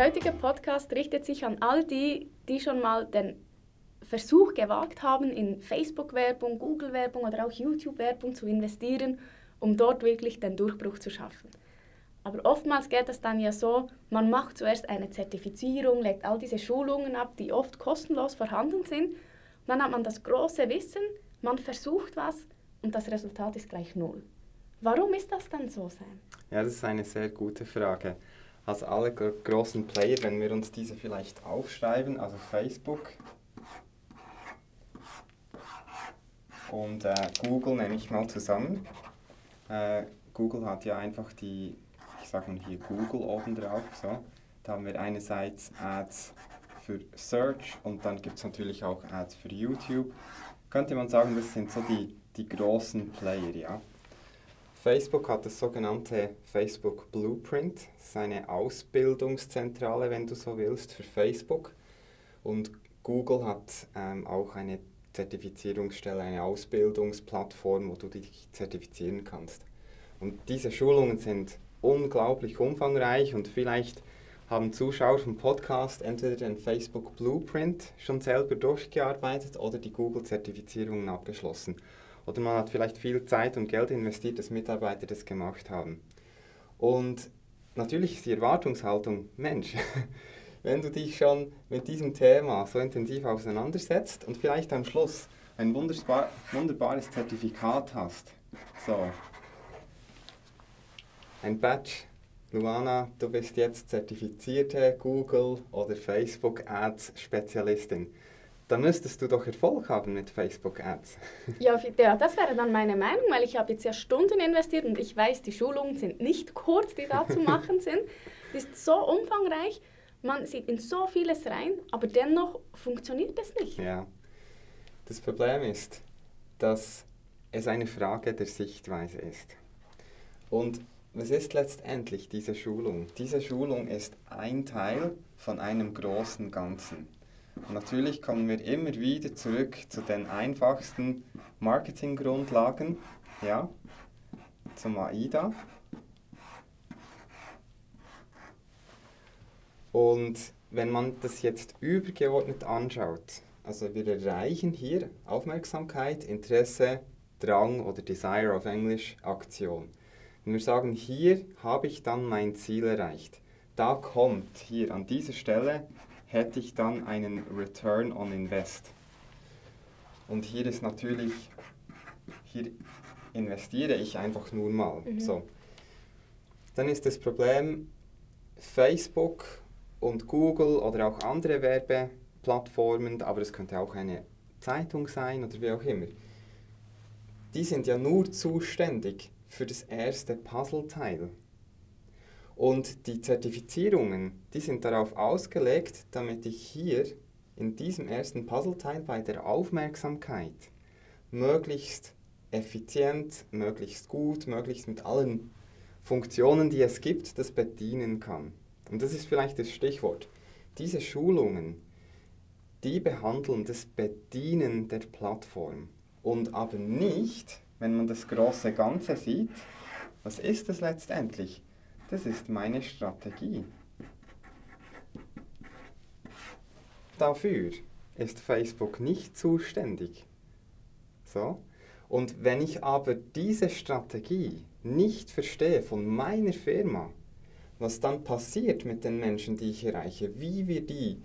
Der heutige Podcast richtet sich an all die, die schon mal den Versuch gewagt haben, in Facebook-Werbung, Google-Werbung oder auch YouTube-Werbung zu investieren, um dort wirklich den Durchbruch zu schaffen. Aber oftmals geht es dann ja so, man macht zuerst eine Zertifizierung, legt all diese Schulungen ab, die oft kostenlos vorhanden sind. Und dann hat man das große Wissen, man versucht was und das Resultat ist gleich null. Warum ist das dann so sein? Ja, das ist eine sehr gute Frage. Also alle großen Player, wenn wir uns diese vielleicht aufschreiben, also Facebook und äh, Google nehme ich mal zusammen. Äh, Google hat ja einfach die sagt man hier Google oben drauf. So. Da haben wir einerseits Ads für Search und dann gibt es natürlich auch Ads für YouTube. Könnte man sagen, das sind so die, die großen Player. Ja. Facebook hat das sogenannte Facebook Blueprint. Das ist eine Ausbildungszentrale, wenn du so willst, für Facebook. Und Google hat ähm, auch eine Zertifizierungsstelle, eine Ausbildungsplattform, wo du dich zertifizieren kannst. Und diese Schulungen sind unglaublich umfangreich und vielleicht haben Zuschauer vom Podcast entweder den Facebook Blueprint schon selber durchgearbeitet oder die Google-Zertifizierungen abgeschlossen. Oder man hat vielleicht viel Zeit und Geld investiert, dass Mitarbeiter das gemacht haben. Und natürlich ist die Erwartungshaltung, Mensch, wenn du dich schon mit diesem Thema so intensiv auseinandersetzt und vielleicht am Schluss ein wunderbar, wunderbares Zertifikat hast, so, ein Badge. Luana, du bist jetzt zertifizierte Google- oder Facebook-Ads-Spezialistin. Da müsstest du doch Erfolg haben mit Facebook-Ads. ja, ja, das wäre dann meine Meinung, weil ich habe jetzt ja Stunden investiert und ich weiß, die Schulungen sind nicht kurz, die da zu machen sind. Es ist so umfangreich, man sieht in so vieles rein, aber dennoch funktioniert es nicht. Ja, das Problem ist, dass es eine Frage der Sichtweise ist. Und was ist letztendlich diese Schulung? Diese Schulung ist ein Teil von einem großen Ganzen. Und natürlich kommen wir immer wieder zurück zu den einfachsten Marketinggrundlagen, ja, zum AIDA. Und wenn man das jetzt übergeordnet anschaut, also wir erreichen hier Aufmerksamkeit, Interesse, Drang oder Desire auf Englisch, Aktion. Und wir sagen, hier habe ich dann mein Ziel erreicht. Da kommt, hier an dieser Stelle, hätte ich dann einen Return on Invest. Und hier ist natürlich, hier investiere ich einfach nur mal. Mhm. So. Dann ist das Problem, Facebook und Google oder auch andere Werbeplattformen, aber es könnte auch eine Zeitung sein oder wie auch immer, die sind ja nur zuständig für das erste Puzzleteil. Und die Zertifizierungen, die sind darauf ausgelegt, damit ich hier in diesem ersten Puzzleteil bei der Aufmerksamkeit möglichst effizient, möglichst gut, möglichst mit allen Funktionen, die es gibt, das bedienen kann. Und das ist vielleicht das Stichwort. Diese Schulungen, die behandeln das Bedienen der Plattform und aber nicht wenn man das große Ganze sieht, was ist das letztendlich? Das ist meine Strategie. Dafür ist Facebook nicht zuständig. So? Und wenn ich aber diese Strategie nicht verstehe von meiner Firma, was dann passiert mit den Menschen, die ich erreiche, wie wir die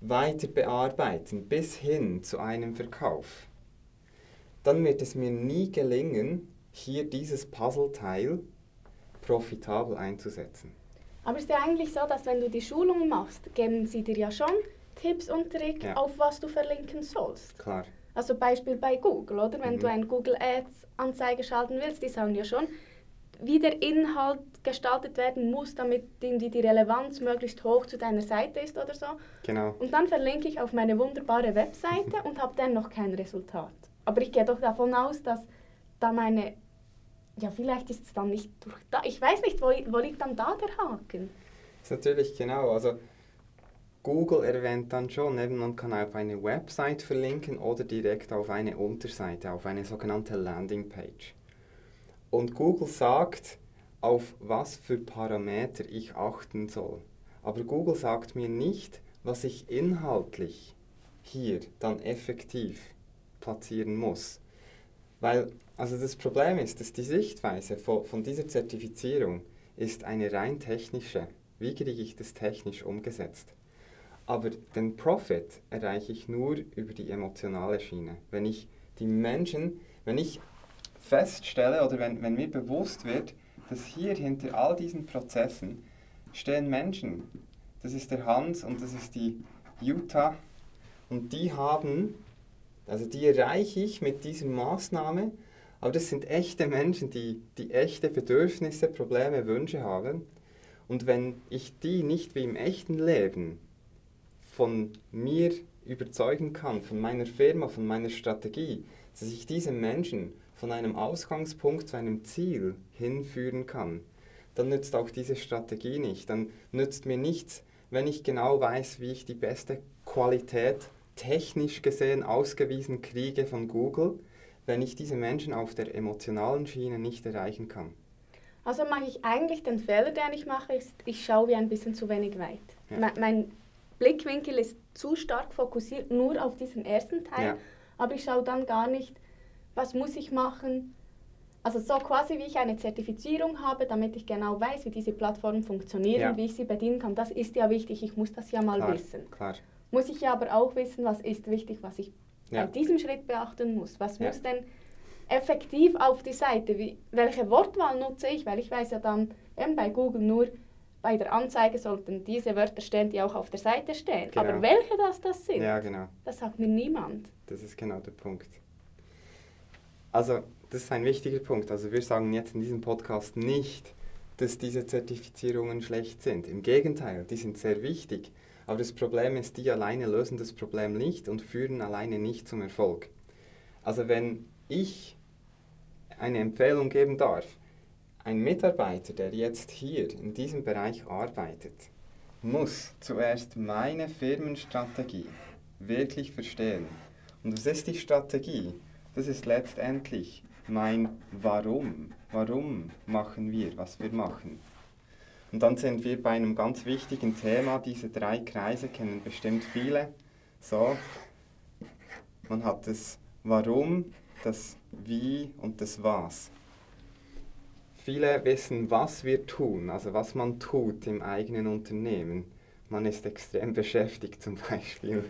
weiter bearbeiten bis hin zu einem Verkauf, dann wird es mir nie gelingen, hier dieses Puzzleteil profitabel einzusetzen. Aber ist ja eigentlich so, dass wenn du die Schulung machst, geben sie dir ja schon Tipps und Tricks, ja. auf was du verlinken sollst. Klar. Also Beispiel bei Google, oder? Wenn mhm. du eine Google Ads Anzeige schalten willst, die sagen ja schon, wie der Inhalt gestaltet werden muss, damit die, die Relevanz möglichst hoch zu deiner Seite ist oder so. Genau. Und dann verlinke ich auf meine wunderbare Webseite und habe dann noch kein Resultat. Aber ich gehe doch davon aus, dass da meine, ja vielleicht ist es dann nicht durch da, ich weiß nicht, wo, wo liegt dann da der Haken? Das ist natürlich genau, also Google erwähnt dann schon, man kann auf eine Website verlinken oder direkt auf eine Unterseite, auf eine sogenannte Landingpage. Und Google sagt, auf was für Parameter ich achten soll. Aber Google sagt mir nicht, was ich inhaltlich hier dann effektiv platzieren muss. Weil, also das Problem ist, dass die Sichtweise von, von dieser Zertifizierung ist eine rein technische. Wie kriege ich das technisch umgesetzt? Aber den Profit erreiche ich nur über die emotionale Schiene. Wenn ich die Menschen, wenn ich feststelle oder wenn, wenn mir bewusst wird, dass hier hinter all diesen Prozessen stehen Menschen. Das ist der Hans und das ist die Jutta. Und die haben, also die erreiche ich mit dieser Maßnahme, aber das sind echte Menschen, die, die echte Bedürfnisse, Probleme, Wünsche haben. Und wenn ich die nicht wie im echten Leben von mir überzeugen kann, von meiner Firma, von meiner Strategie, dass ich diese Menschen von einem Ausgangspunkt zu einem Ziel hinführen kann, dann nützt auch diese Strategie nicht. Dann nützt mir nichts, wenn ich genau weiß, wie ich die beste Qualität technisch gesehen ausgewiesen kriege von Google, wenn ich diese Menschen auf der emotionalen Schiene nicht erreichen kann. Also mache ich eigentlich den Fehler, den ich mache, ist, ich schaue wie ein bisschen zu wenig weit. Ja. Mein, mein, Blickwinkel ist zu stark fokussiert nur auf diesen ersten Teil, ja. aber ich schaue dann gar nicht, was muss ich machen. Also so quasi wie ich eine Zertifizierung habe, damit ich genau weiß, wie diese Plattformen funktionieren, ja. wie ich sie bedienen kann. Das ist ja wichtig, ich muss das ja mal klar, wissen. Klar. Muss ich ja aber auch wissen, was ist wichtig, was ich ja. bei diesem Schritt beachten muss. Was ja. muss denn effektiv auf die Seite, wie, welche Wortwahl nutze ich, weil ich weiß ja dann eben bei Google nur, bei der Anzeige sollten diese Wörter stehen, die auch auf der Seite stehen. Genau. Aber welche das, das sind, ja, genau. das sagt mir niemand. Das ist genau der Punkt. Also, das ist ein wichtiger Punkt. Also, wir sagen jetzt in diesem Podcast nicht, dass diese Zertifizierungen schlecht sind. Im Gegenteil, die sind sehr wichtig. Aber das Problem ist, die alleine lösen das Problem nicht und führen alleine nicht zum Erfolg. Also, wenn ich eine Empfehlung geben darf, ein Mitarbeiter, der jetzt hier in diesem Bereich arbeitet, muss zuerst meine Firmenstrategie wirklich verstehen. Und was ist die Strategie? Das ist letztendlich mein Warum. Warum machen wir, was wir machen? Und dann sind wir bei einem ganz wichtigen Thema. Diese drei Kreise kennen bestimmt viele. So, man hat das Warum, das Wie und das Was. Viele wissen, was wir tun, also was man tut im eigenen Unternehmen. Man ist extrem beschäftigt zum Beispiel.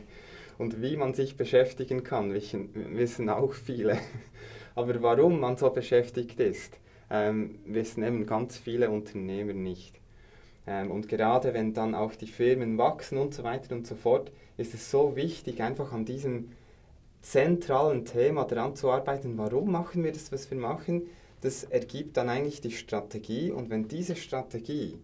Und wie man sich beschäftigen kann, wissen auch viele. Aber warum man so beschäftigt ist, ähm, wissen eben ganz viele Unternehmer nicht. Ähm, und gerade wenn dann auch die Firmen wachsen und so weiter und so fort, ist es so wichtig, einfach an diesem zentralen Thema daran zu arbeiten. Warum machen wir das, was wir machen? Das ergibt dann eigentlich die Strategie. Und wenn diese Strategie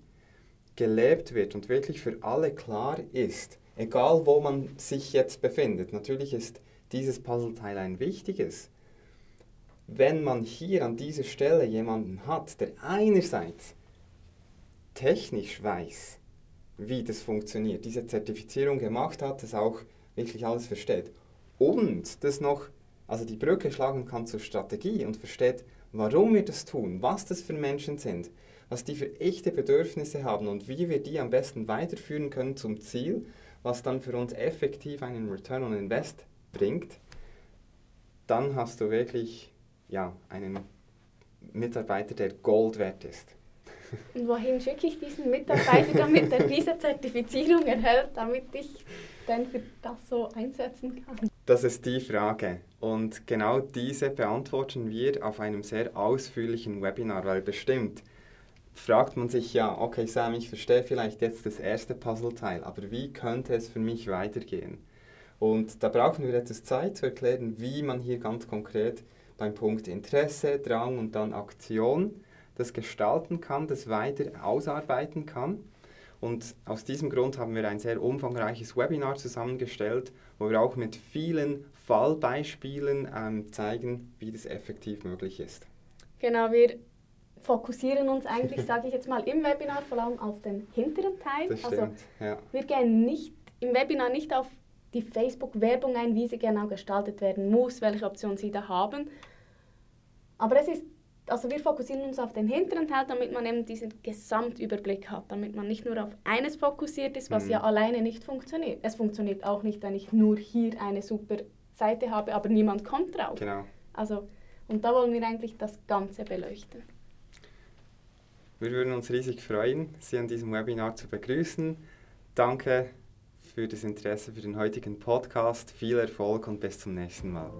gelebt wird und wirklich für alle klar ist, egal wo man sich jetzt befindet, natürlich ist dieses Puzzleteil ein wichtiges. Wenn man hier an dieser Stelle jemanden hat, der einerseits technisch weiß, wie das funktioniert, diese Zertifizierung gemacht hat, das auch wirklich alles versteht und das noch, also die Brücke schlagen kann zur Strategie und versteht, warum wir das tun, was das für Menschen sind, was die für echte Bedürfnisse haben und wie wir die am besten weiterführen können zum Ziel, was dann für uns effektiv einen Return on Invest bringt, dann hast du wirklich ja, einen Mitarbeiter, der Gold wert ist. Und wohin schicke ich diesen Mitarbeiter, damit er diese Zertifizierung erhält, damit ich dann für das so einsetzen kann? Das ist die Frage. Und genau diese beantworten wir auf einem sehr ausführlichen Webinar, weil bestimmt fragt man sich ja, okay Sam, ich verstehe vielleicht jetzt das erste Puzzleteil, aber wie könnte es für mich weitergehen? Und da brauchen wir etwas Zeit zu erklären, wie man hier ganz konkret beim Punkt Interesse, Drang und dann Aktion das gestalten kann, das weiter ausarbeiten kann. Und aus diesem Grund haben wir ein sehr umfangreiches Webinar zusammengestellt, wo wir auch mit vielen Fallbeispielen ähm, zeigen, wie das effektiv möglich ist. Genau, wir fokussieren uns eigentlich, sage ich jetzt mal, im Webinar vor allem auf den hinteren Teil. Das also stimmt, also ja. wir gehen nicht im Webinar nicht auf die Facebook-Werbung ein, wie sie genau gestaltet werden muss, welche Optionen sie da haben. Aber es ist also wir fokussieren uns auf den hinteren Teil, damit man eben diesen Gesamtüberblick hat, damit man nicht nur auf eines fokussiert ist, was Mhm. ja alleine nicht funktioniert. Es funktioniert auch nicht, wenn ich nur hier eine super Seite habe, aber niemand kommt drauf. Genau. Also, und da wollen wir eigentlich das Ganze beleuchten. Wir würden uns riesig freuen, Sie an diesem Webinar zu begrüßen. Danke für das Interesse für den heutigen Podcast. Viel Erfolg und bis zum nächsten Mal.